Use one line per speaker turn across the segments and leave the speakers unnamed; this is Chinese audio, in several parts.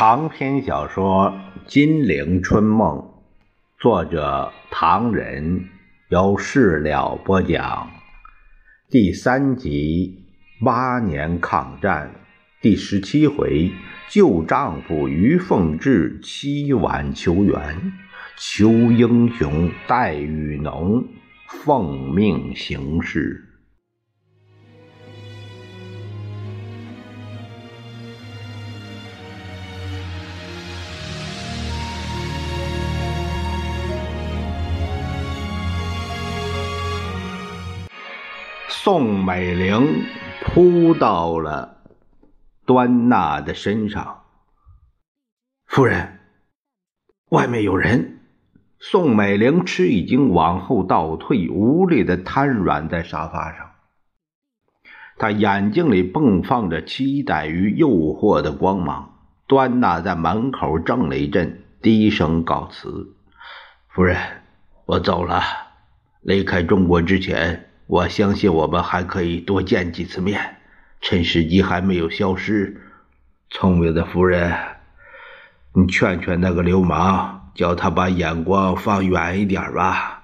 长篇小说《金陵春梦》，作者唐人，由事了播讲。第三集《八年抗战》第十七回：救丈夫于凤至凄婉求援，求英雄戴雨农奉命行事。宋美龄扑到了端纳的身上。夫人，外面有人。宋美龄吃一惊，往后倒退，无力的瘫软在沙发上。她眼睛里迸放着期待与诱惑的光芒。端纳在门口怔了一阵，低声告辞：“夫人，我走了。离开中国之前。”我相信我们还可以多见几次面，趁时机还没有消失。聪明的夫人，你劝劝那个流氓，叫他把眼光放远一点吧。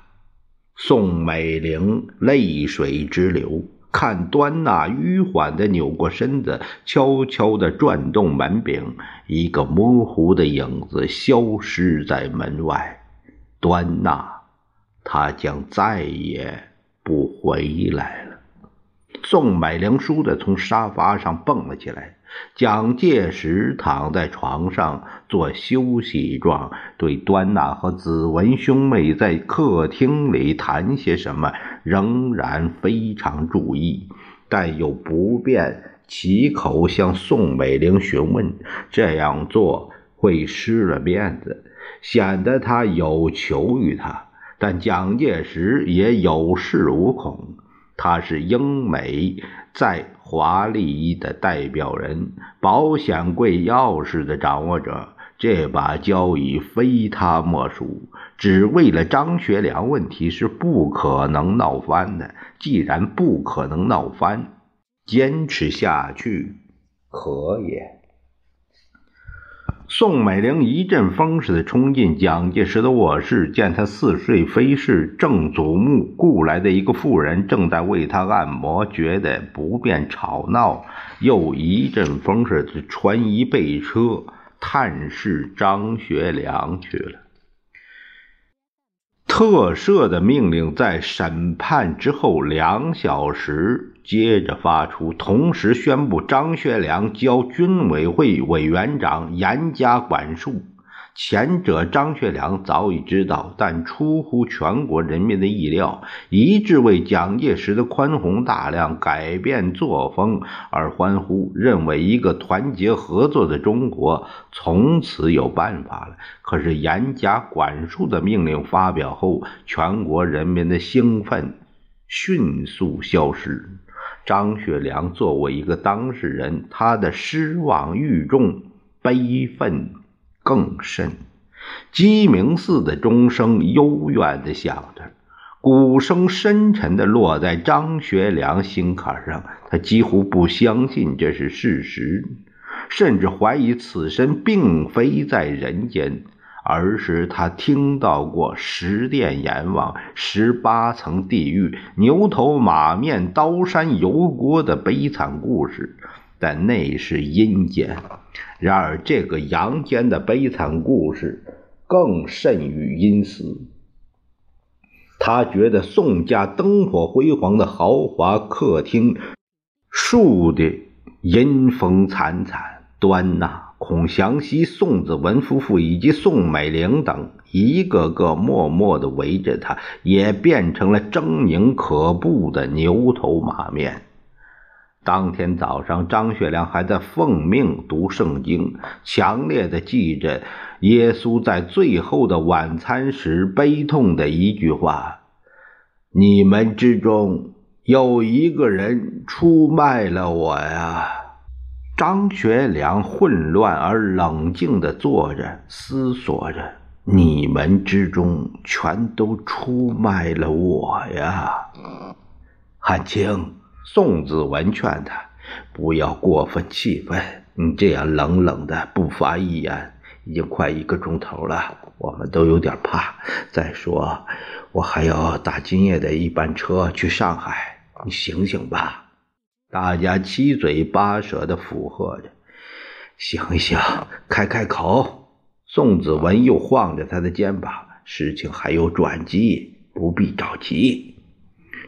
宋美龄泪水直流，看端纳迂缓的扭过身子，悄悄的转动门柄，一个模糊的影子消失在门外。端纳，他将再也。不回来了。宋美龄倏地从沙发上蹦了起来。蒋介石躺在床上做休息状，对端纳和子文兄妹在客厅里谈些什么仍然非常注意，但又不便启口向宋美龄询问，这样做会失了面子，显得他有求于他。但蒋介石也有恃无恐，他是英美在华利益的代表人，保险柜钥匙的掌握者，这把交椅非他莫属。只为了张学良问题是不可能闹翻的。既然不可能闹翻，坚持下去可也。宋美龄一阵风似的冲进蒋介石的卧室，见他似睡非睡，正祖母雇来的一个妇人正在为他按摩，觉得不便吵闹，又一阵风似的穿衣备车，探视张学良去了。特赦的命令在审判之后两小时接着发出，同时宣布张学良交军委会委员长严加管束。前者张学良早已知道，但出乎全国人民的意料，一致为蒋介石的宽宏大量改变作风而欢呼，认为一个团结合作的中国从此有办法了。可是严加管束的命令发表后，全国人民的兴奋迅速消失。张学良作为一个当事人，他的失望愈重，悲愤。更甚，鸡鸣寺的钟声幽怨的响着，鼓声深沉的落在张学良心坎上。他几乎不相信这是事实，甚至怀疑此身并非在人间，而是他听到过十殿阎王、十八层地狱、牛头马面、刀山油锅的悲惨故事。但那是阴间，然而这个阳间的悲惨故事更甚于阴司。他觉得宋家灯火辉煌的豪华客厅，树的阴风惨惨。端呐、孔祥熙、宋子文夫妇以及宋美龄等，一个个默默地围着他，也变成了狰狞可怖的牛头马面。当天早上，张学良还在奉命读圣经，强烈的记着耶稣在最后的晚餐时悲痛的一句话：“你们之中有一个人出卖了我呀！”张学良混乱而冷静地坐着，思索着：“你们之中全都出卖了我呀！”汉卿。宋子文劝他不要过分气愤，你这样冷冷的不发一言，已经快一个钟头了，我们都有点怕。再说，我还要打今夜的一班车去上海，你醒醒吧！大家七嘴八舌的附和着。醒醒，开开口！宋子文又晃着他的肩膀，事情还有转机，不必着急。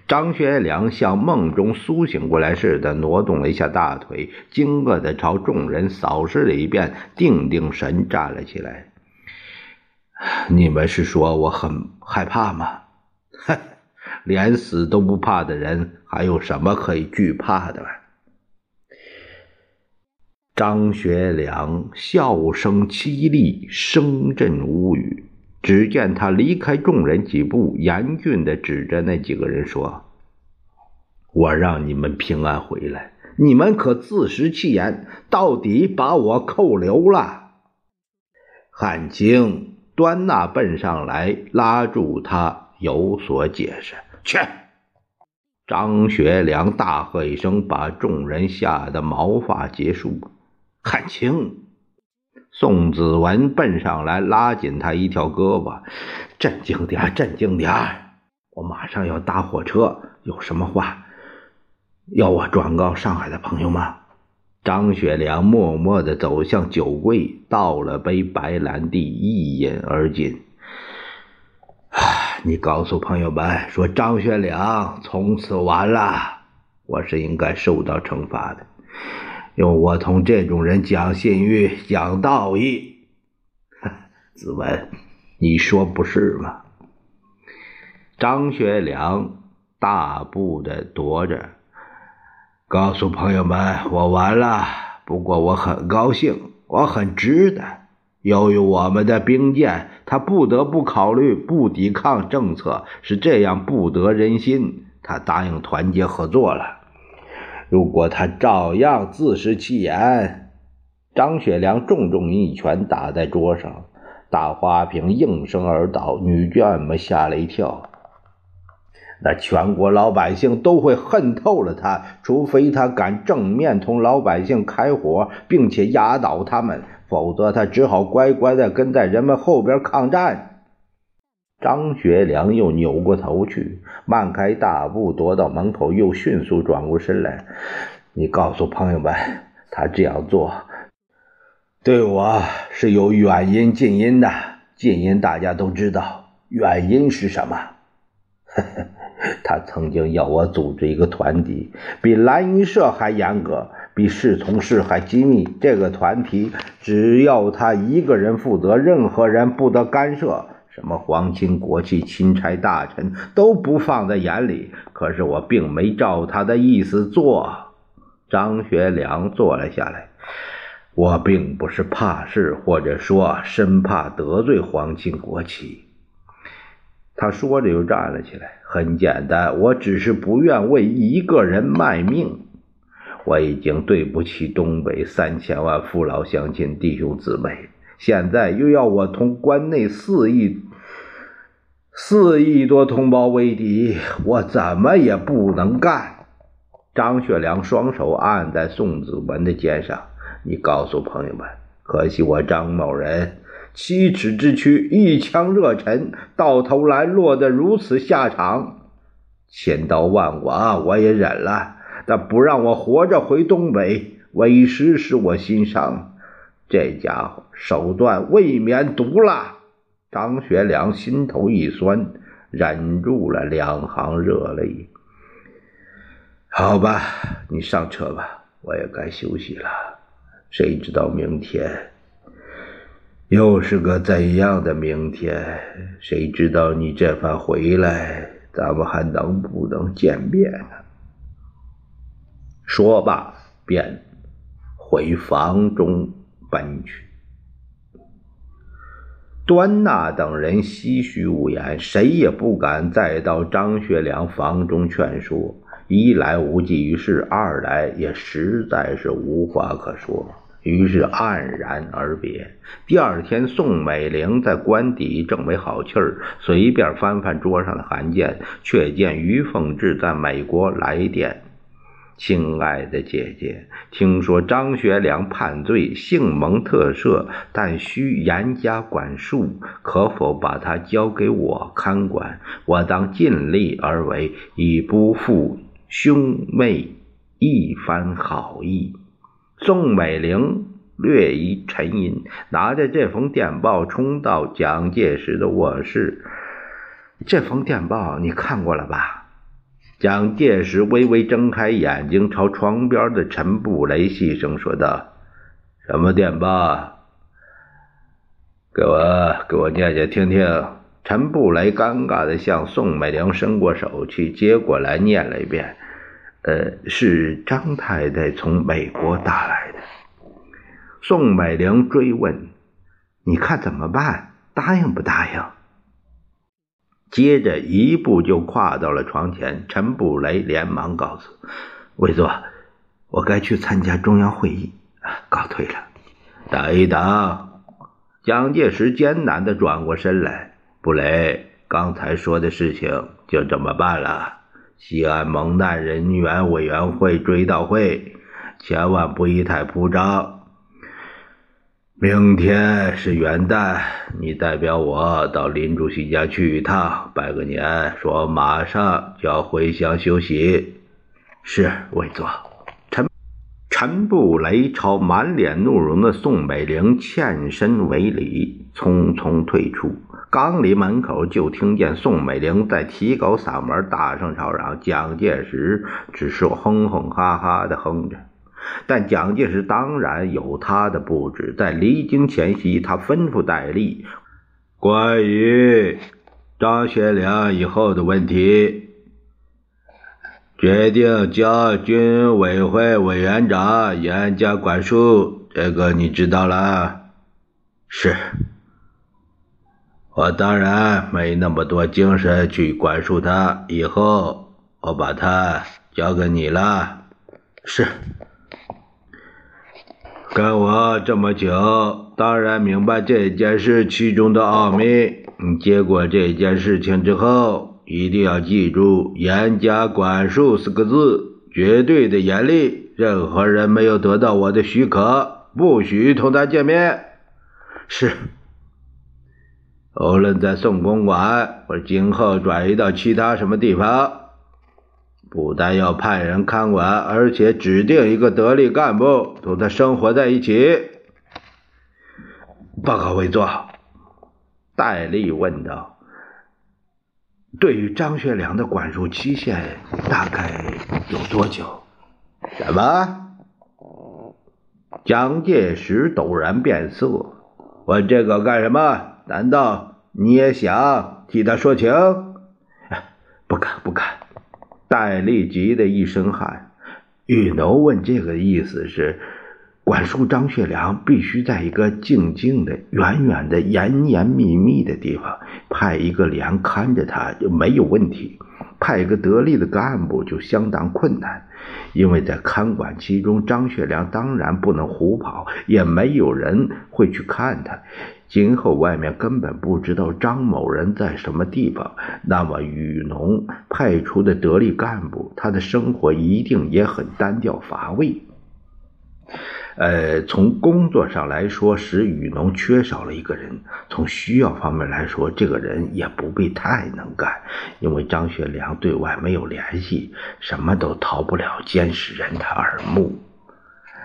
张学良像梦中苏醒过来似的挪动了一下大腿，惊愕地朝众人扫视了一遍，定定神，站了起来。你们是说我很害怕吗？哼 连死都不怕的人，还有什么可以惧怕的？张学良笑声凄厉，声震屋宇。只见他离开众人几步，严峻的指着那几个人说：“我让你们平安回来，你们可自食其言，到底把我扣留了。”汉卿端纳奔上来，拉住他，有所解释。去！张学良大喝一声，把众人吓得毛发结束。汉卿，宋子文奔上来，拉紧他一条胳膊：“镇静点，镇静点！我马上要搭火车，有什么话要我转告上海的朋友吗？”张学良默默地走向酒柜，倒了杯白兰地，一饮而尽。你告诉朋友们说，张学良从此完了，我是应该受到惩罚的。用我同这种人讲信誉、讲道义，子文，你说不是吗？张学良大步的踱着，告诉朋友们，我完了。不过我很高兴，我很值得。由于我们的兵谏，他不得不考虑不抵抗政策，是这样不得人心。他答应团结合作了。如果他照样自食其言，张学良重重一拳打在桌上，大花瓶应声而倒，女眷们吓了一跳。那全国老百姓都会恨透了他，除非他敢正面同老百姓开火，并且压倒他们，否则他只好乖乖的跟在人们后边抗战。张学良又扭过头去，迈开大步踱到门口，又迅速转过身来。你告诉朋友们，他这样做对我是有远因近因的。近因大家都知道，远因是什么？他曾经要我组织一个团体，比蓝衣社还严格，比侍从室还机密。这个团体只要他一个人负责，任何人不得干涉。什么皇亲国戚、钦差大臣都不放在眼里，可是我并没照他的意思做。张学良坐了下来，我并不是怕事，或者说生怕得罪皇亲国戚。他说着又站了起来，很简单，我只是不愿为一个人卖命。我已经对不起东北三千万父老乡亲、弟兄姊妹。现在又要我同关内四亿四亿多同胞为敌，我怎么也不能干。张学良双手按在宋子文的肩上，你告诉朋友们，可惜我张某人七尺之躯，一腔热忱，到头来落得如此下场。千刀万剐我也忍了，但不让我活着回东北，为师使我心伤。这家伙手段未免毒辣，张学良心头一酸，忍住了两行热泪。好吧，你上车吧，我也该休息了。谁知道明天又是个怎样的明天？谁知道你这番回来，咱们还能不能见面呢？说罢，便回房中。奔去，端纳等人唏嘘无言，谁也不敢再到张学良房中劝说。一来无济于事，二来也实在是无话可说，于是黯然而别。第二天，宋美龄在官邸正没好气儿，随便翻翻桌上的函件，却见于凤至在美国来电。亲爱的姐姐，听说张学良判罪，性蒙特赦，但需严加管束，可否把他交给我看管？我当尽力而为，以不负兄妹一番好意。宋美龄略一沉吟，拿着这封电报冲到蒋介石的卧室。这封电报你看过了吧？蒋介石微微睁开眼睛，朝床边的陈布雷细声说道：“什么电报？给我给我念念听听。”陈布雷尴尬的向宋美龄伸过手去，接过来念了一遍：“呃，是张太太从美国打来的。”宋美龄追问：“你看怎么办？答应不答应？”接着一步就跨到了床前，陈布雷连忙告诉魏座：“我该去参加中央会议，告退了。”等一等，蒋介石艰难的转过身来：“布雷，刚才说的事情就这么办了。西安蒙难人员委员会追悼会，千万不宜太铺张。”明天是元旦，你代表我到林主席家去一趟，拜个年，说马上就要回乡休息。是，委座。陈陈布雷朝满脸怒容的宋美龄欠身为礼，匆匆退出。刚离门口，就听见宋美龄在提高嗓门，大声吵嚷。蒋介石只是哼哼哈哈的哼着。但蒋介石当然有他的布置，在离京前夕，他吩咐戴笠，关于张学良以后的问题，决定将军委会委员长严加管束。这个你知道了？是，我当然没那么多精神去管束他。以后我把他交给你了。是。跟我这么久，当然明白这件事其中的奥秘。你接过这件事情之后，一定要记住“严加管束”四个字，绝对的严厉。任何人没有得到我的许可，不许同他见面。是。无论在宋公馆，或今后转移到其他什么地方。不但要派人看管，而且指定一个得力干部同他生活在一起。报告委座，戴笠问道：“对于张学良的管束期限大概有多久？”什么？蒋介石陡然变色，问这个干什么？难道你也想替他说情？不敢，不敢。戴笠急得一身汗。雨农问：“这个意思是，管束张学良必须在一个静静的、远远的、严严密密的地方，派一个连看着他就没有问题；派一个得力的干部就相当困难，因为在看管其中，张学良当然不能胡跑，也没有人会去看他。”今后外面根本不知道张某人在什么地方，那么雨农派出的得力干部，他的生活一定也很单调乏味。呃，从工作上来说，使雨农缺少了一个人；从需要方面来说，这个人也不必太能干，因为张学良对外没有联系，什么都逃不了监视人的耳目。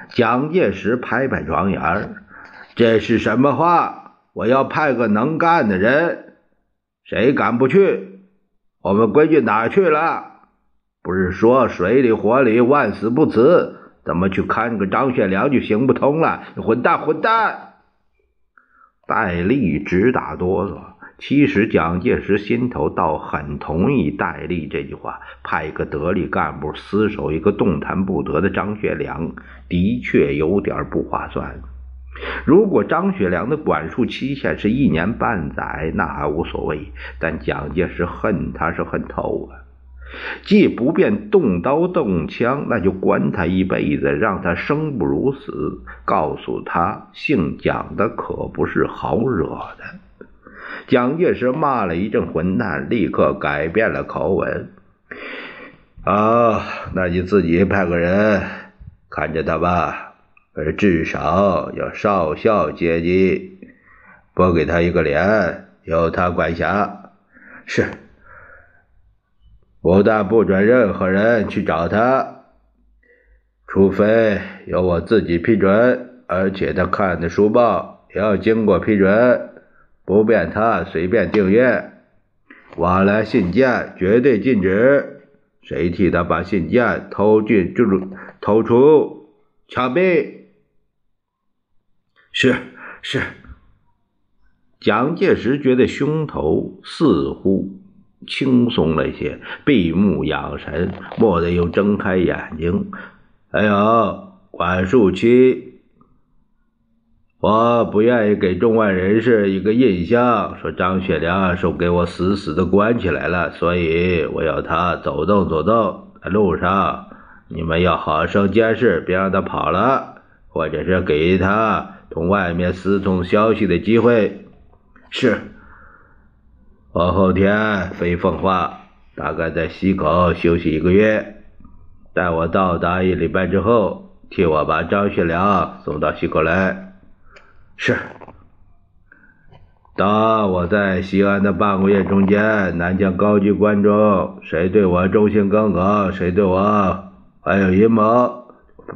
蒋介石拍拍床沿这是什么话？”我要派个能干的人，谁敢不去？我们规矩哪去了？不是说水里火里万死不辞，怎么去看个张学良就行不通了？混蛋，混蛋！戴笠直打哆嗦。其实蒋介石心头倒很同意戴笠这句话，派一个得力干部死守一个动弹不得的张学良，的确有点不划算。如果张学良的管束期限是一年半载，那还无所谓。但蒋介石恨他是恨透了，既不便动刀动枪，那就关他一辈子，让他生不如死。告诉他，姓蒋的可不是好惹的。蒋介石骂了一阵混蛋，立刻改变了口吻。啊，那你自己派个人看着他吧，而至少要少校阶级，拨给他一个连，由他管辖。
是，
不但不准任何人去找他，除非由我自己批准，而且他看的书报也要经过批准，不便他随便订阅。往来信件绝对禁止，谁替他把信件偷进、进入、偷出，枪毙！
是是。
蒋介石觉得胸头似乎轻松了些，闭目养神，蓦地又睁开眼睛。哎呦，管束期。我不愿意给中外人士一个印象，说张学良是给我死死的关起来了，所以我要他走动走动，在路上你们要好生监视，别让他跑了，或者是给他同外面私通消息的机会。
是，
我后天飞奉化，大概在西口休息一个月，待我到达一礼拜之后，替我把张学良送到西口来。
是，
当我在西安的半个月中间，南京高级官中，谁对我忠心耿耿，谁对我还有阴谋，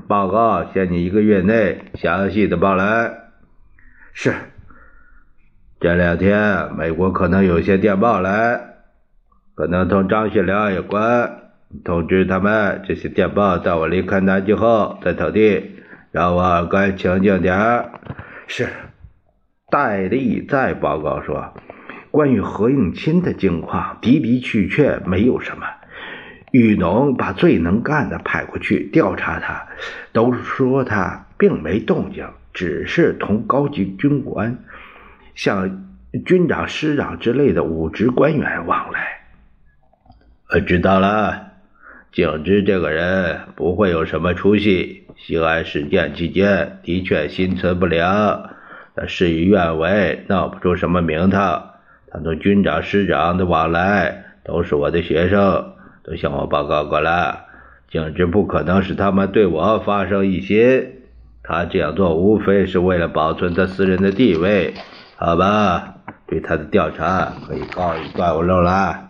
报告限你一个月内详细的报来。
是，
这两天美国可能有些电报来，可能同张学良有关，通知他们这些电报在我离开南京后再投递，让我耳根清净点儿。
是，
戴笠再报告说，关于何应钦的境况的的确确没有什么。玉农把最能干的派过去调查他，都说他并没动静，只是同高级军官，像军长、师长之类的武职官员往来。我知道了，景之这个人不会有什么出息。西安事件期间，的确心存不良，他事与愿违，闹不出什么名堂。他同军长、师长的往来都是我的学生，都向我报告过了。简直不可能使他们对我发生疑心，他这样做无非是为了保存他私人的地位。好吧，对他的调查可以告一段落了。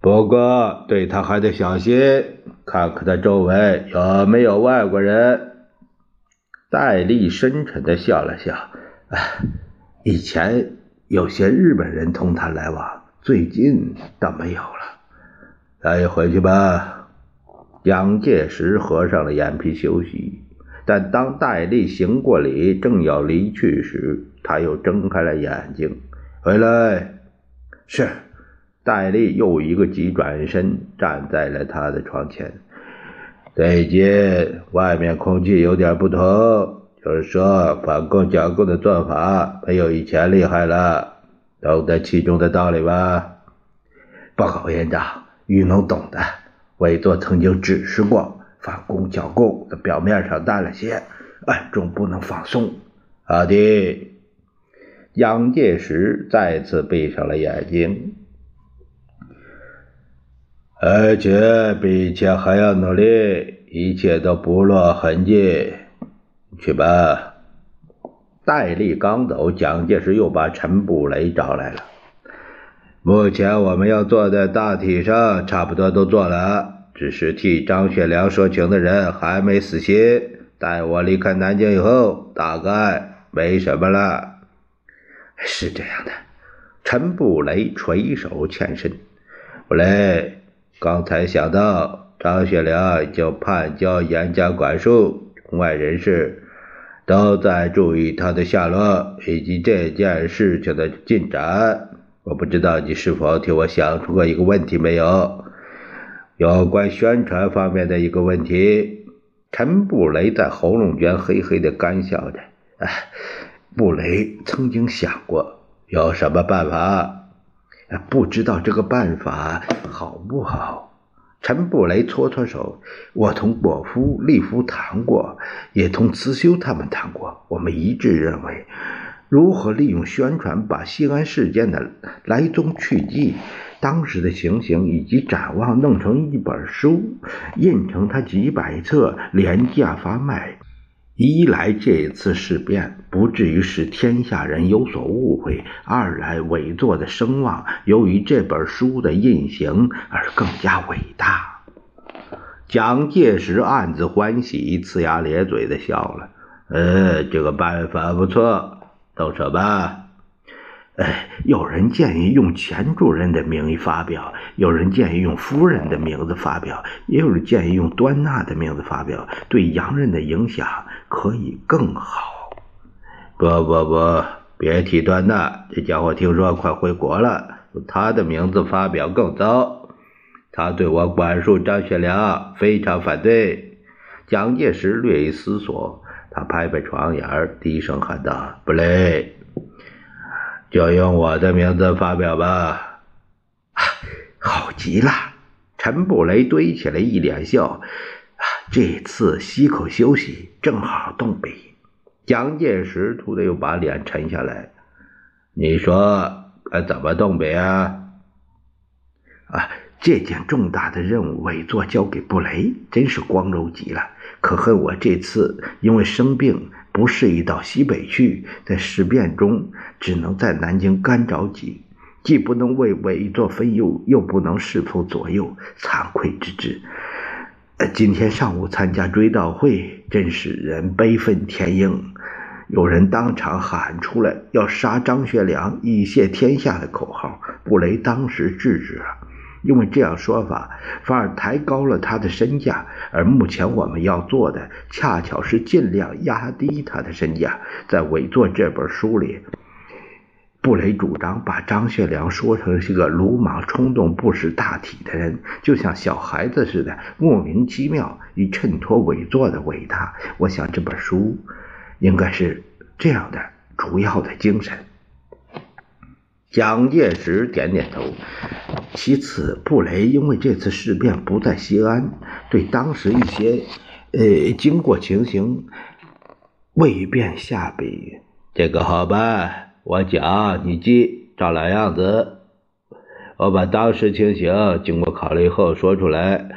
不过，对他还得小心，看看他周围有没有外国人。戴笠深沉的笑了笑：“以前有些日本人同他来往，最近倒没有了。咱也回去吧。”蒋介石合上了眼皮休息，但当戴笠行过礼，正要离去时，他又睁开了眼睛：“回来。”
是。
戴笠又一个急转身，站在了他的床前。最近外面空气有点不同，就是说反共剿共的做法没有以前厉害了，懂得其中的道理吧？
报告委员长，于能懂的。委座曾经指示过，反攻剿共的表面上淡了些，暗中不能放松。
好的。蒋介石再次闭上了眼睛。而且比以前还要努力，一切都不落痕迹。去吧。戴笠刚走，蒋介石又把陈布雷找来了。目前我们要做的大体上差不多都做了，只是替张学良说情的人还没死心。待我离开南京以后，大概没什么了。
是这样的。陈布雷垂手欠身，
布雷。刚才想到张学良已经判交严加管束，中外人士都在注意他的下落以及这件事情的进展。我不知道你是否替我想出过一个问题没有？有关宣传方面的一个问题。陈布雷在喉咙间嘿嘿的干笑着。
哎，布雷曾经想过
有什么办法。
不知道这个办法好不好？陈布雷搓搓手。我同果夫、利夫谈过，也同慈修他们谈过。我们一致认为，
如何利用宣传把西安事件的来踪去迹、当时的情形以及展望弄成一本书，印成它几百册，廉价发卖？一来这次事变不至于使天下人有所误会；二来伪作的声望由于这本书的印行而更加伟大。蒋介石暗自欢喜，呲牙咧嘴的笑了。呃，这个办法不错，都说吧。哎，有人建议用钱主任的名义发表，有人建议用夫人的名字发表，也有人建议用端纳的名字发表，对洋人的影响可以更好。不不不，别提端纳，这家伙听说快回国了，用他的名字发表更糟。他对我管束张学良非常反对。蒋介石略一思索，他拍拍床沿，低声喊道：“布雷。”就用我的名字发表吧，好极了！陈布雷堆起来一脸笑，这次吸口休息，正好动笔。蒋介石突然又把脸沉下来，你说该怎么动笔啊？啊，这件重大的任务委座交给布雷，真是光荣极了。可恨我这次因为生病。不适宜到西北去，在事变中只能在南京干着急，既不能为委座分忧，又不能侍奉左右，惭愧之至。今天上午参加追悼会，真使人悲愤填膺。有人当场喊出来要杀张学良以谢天下的口号，布雷当时制止了。因为这样说法反而抬高了他的身价，而目前我们要做的恰巧是尽量压低他的身价。在伪作这本书里，布雷主张把张学良说成是个鲁莽、冲动、不识大体的人，就像小孩子似的，莫名其妙以衬托伪作的伟大。我想这本书应该是这样的主要的精神。蒋介石点点头。其次，布雷因为这次事变不在西安，对当时一些呃经过情形未便下笔。这个好办，我讲你记，照老样子。我把当时情形经过考虑后说出来。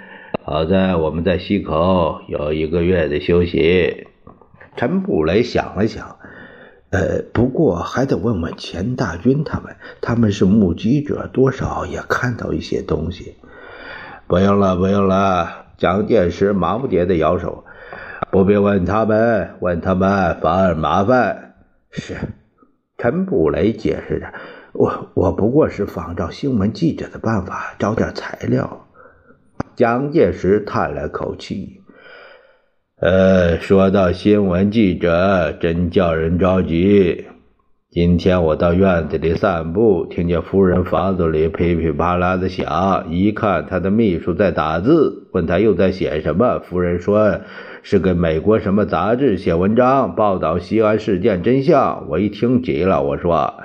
好在我们在西口有一个月的休息。陈布雷想了想。呃，不过还得问问钱大军他们，他们是目击者，多少也看到一些东西。不用了，不用了。蒋介石忙不迭的摇手，不必问他们，问他们反而麻烦。是，陈布雷解释着，我我不过是仿照新闻记者的办法找点材料。蒋介石叹了口气。呃，说到新闻记者，真叫人着急。今天我到院子里散步，听见夫人房子里噼噼啪啦的响，一看他的秘书在打字，问他又在写什么。夫人说是给美国什么杂志写文章，报道西安事件真相。我一听急了，我说：“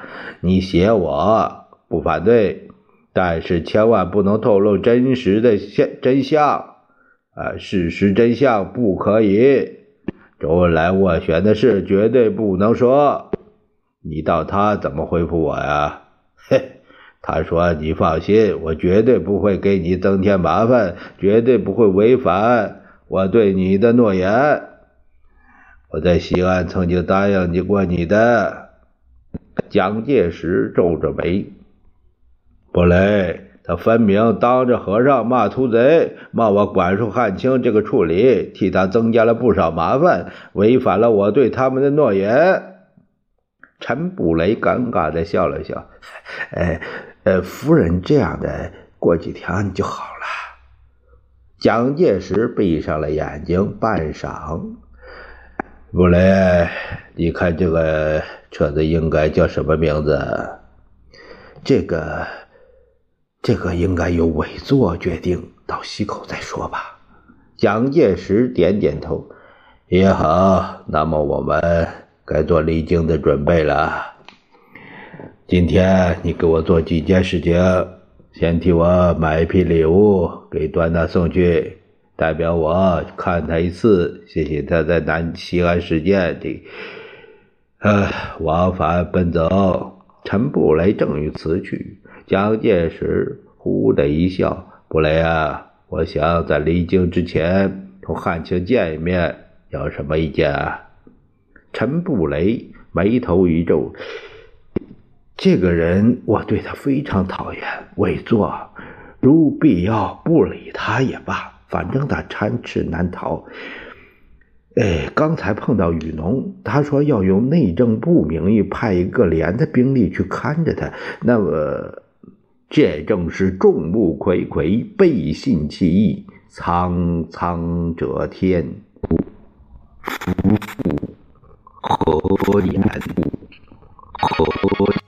你写我不反对，但是千万不能透露真实的现真相。”啊，事实真相不可以。周恩来斡旋的事绝对不能说。你道他怎么回复我呀？嘿，他说：“你放心，我绝对不会给你增添麻烦，绝对不会违反我对你的诺言。我在西安曾经答应你过你的。”蒋介石皱着眉，布雷。他分明当着和尚骂屠贼，骂我管束汉卿这个处理，替他增加了不少麻烦，违反了我对他们的诺言。陈布雷尴尬的笑了笑，呃，呃，夫人这样的，过几天就好了。蒋介石闭上了眼睛，半晌，布雷，你看这个车子应该叫什么名字？这个。这个应该由委座决定，到西口再说吧。蒋介石点点头，也好。那么我们该做离京的准备了。今天你给我做几件事情：先替我买一批礼物给端纳送去，代表我看他一次，谢谢他在南西安事件的呃，往返奔走。陈布雷正欲辞去，蒋介石呼的一笑：“布雷啊，我想在离京之前同汉卿见一面，有什么意见？”啊？陈布雷眉头一皱：“这个人，我对他非常讨厌。委座，如必要不理他也罢，反正他参差难逃。”哎，刚才碰到雨农，他说要用内政部名义派一个连的兵力去看着他。那么，这正是众目睽睽，背信弃义，苍苍者天，夫妇何言？何？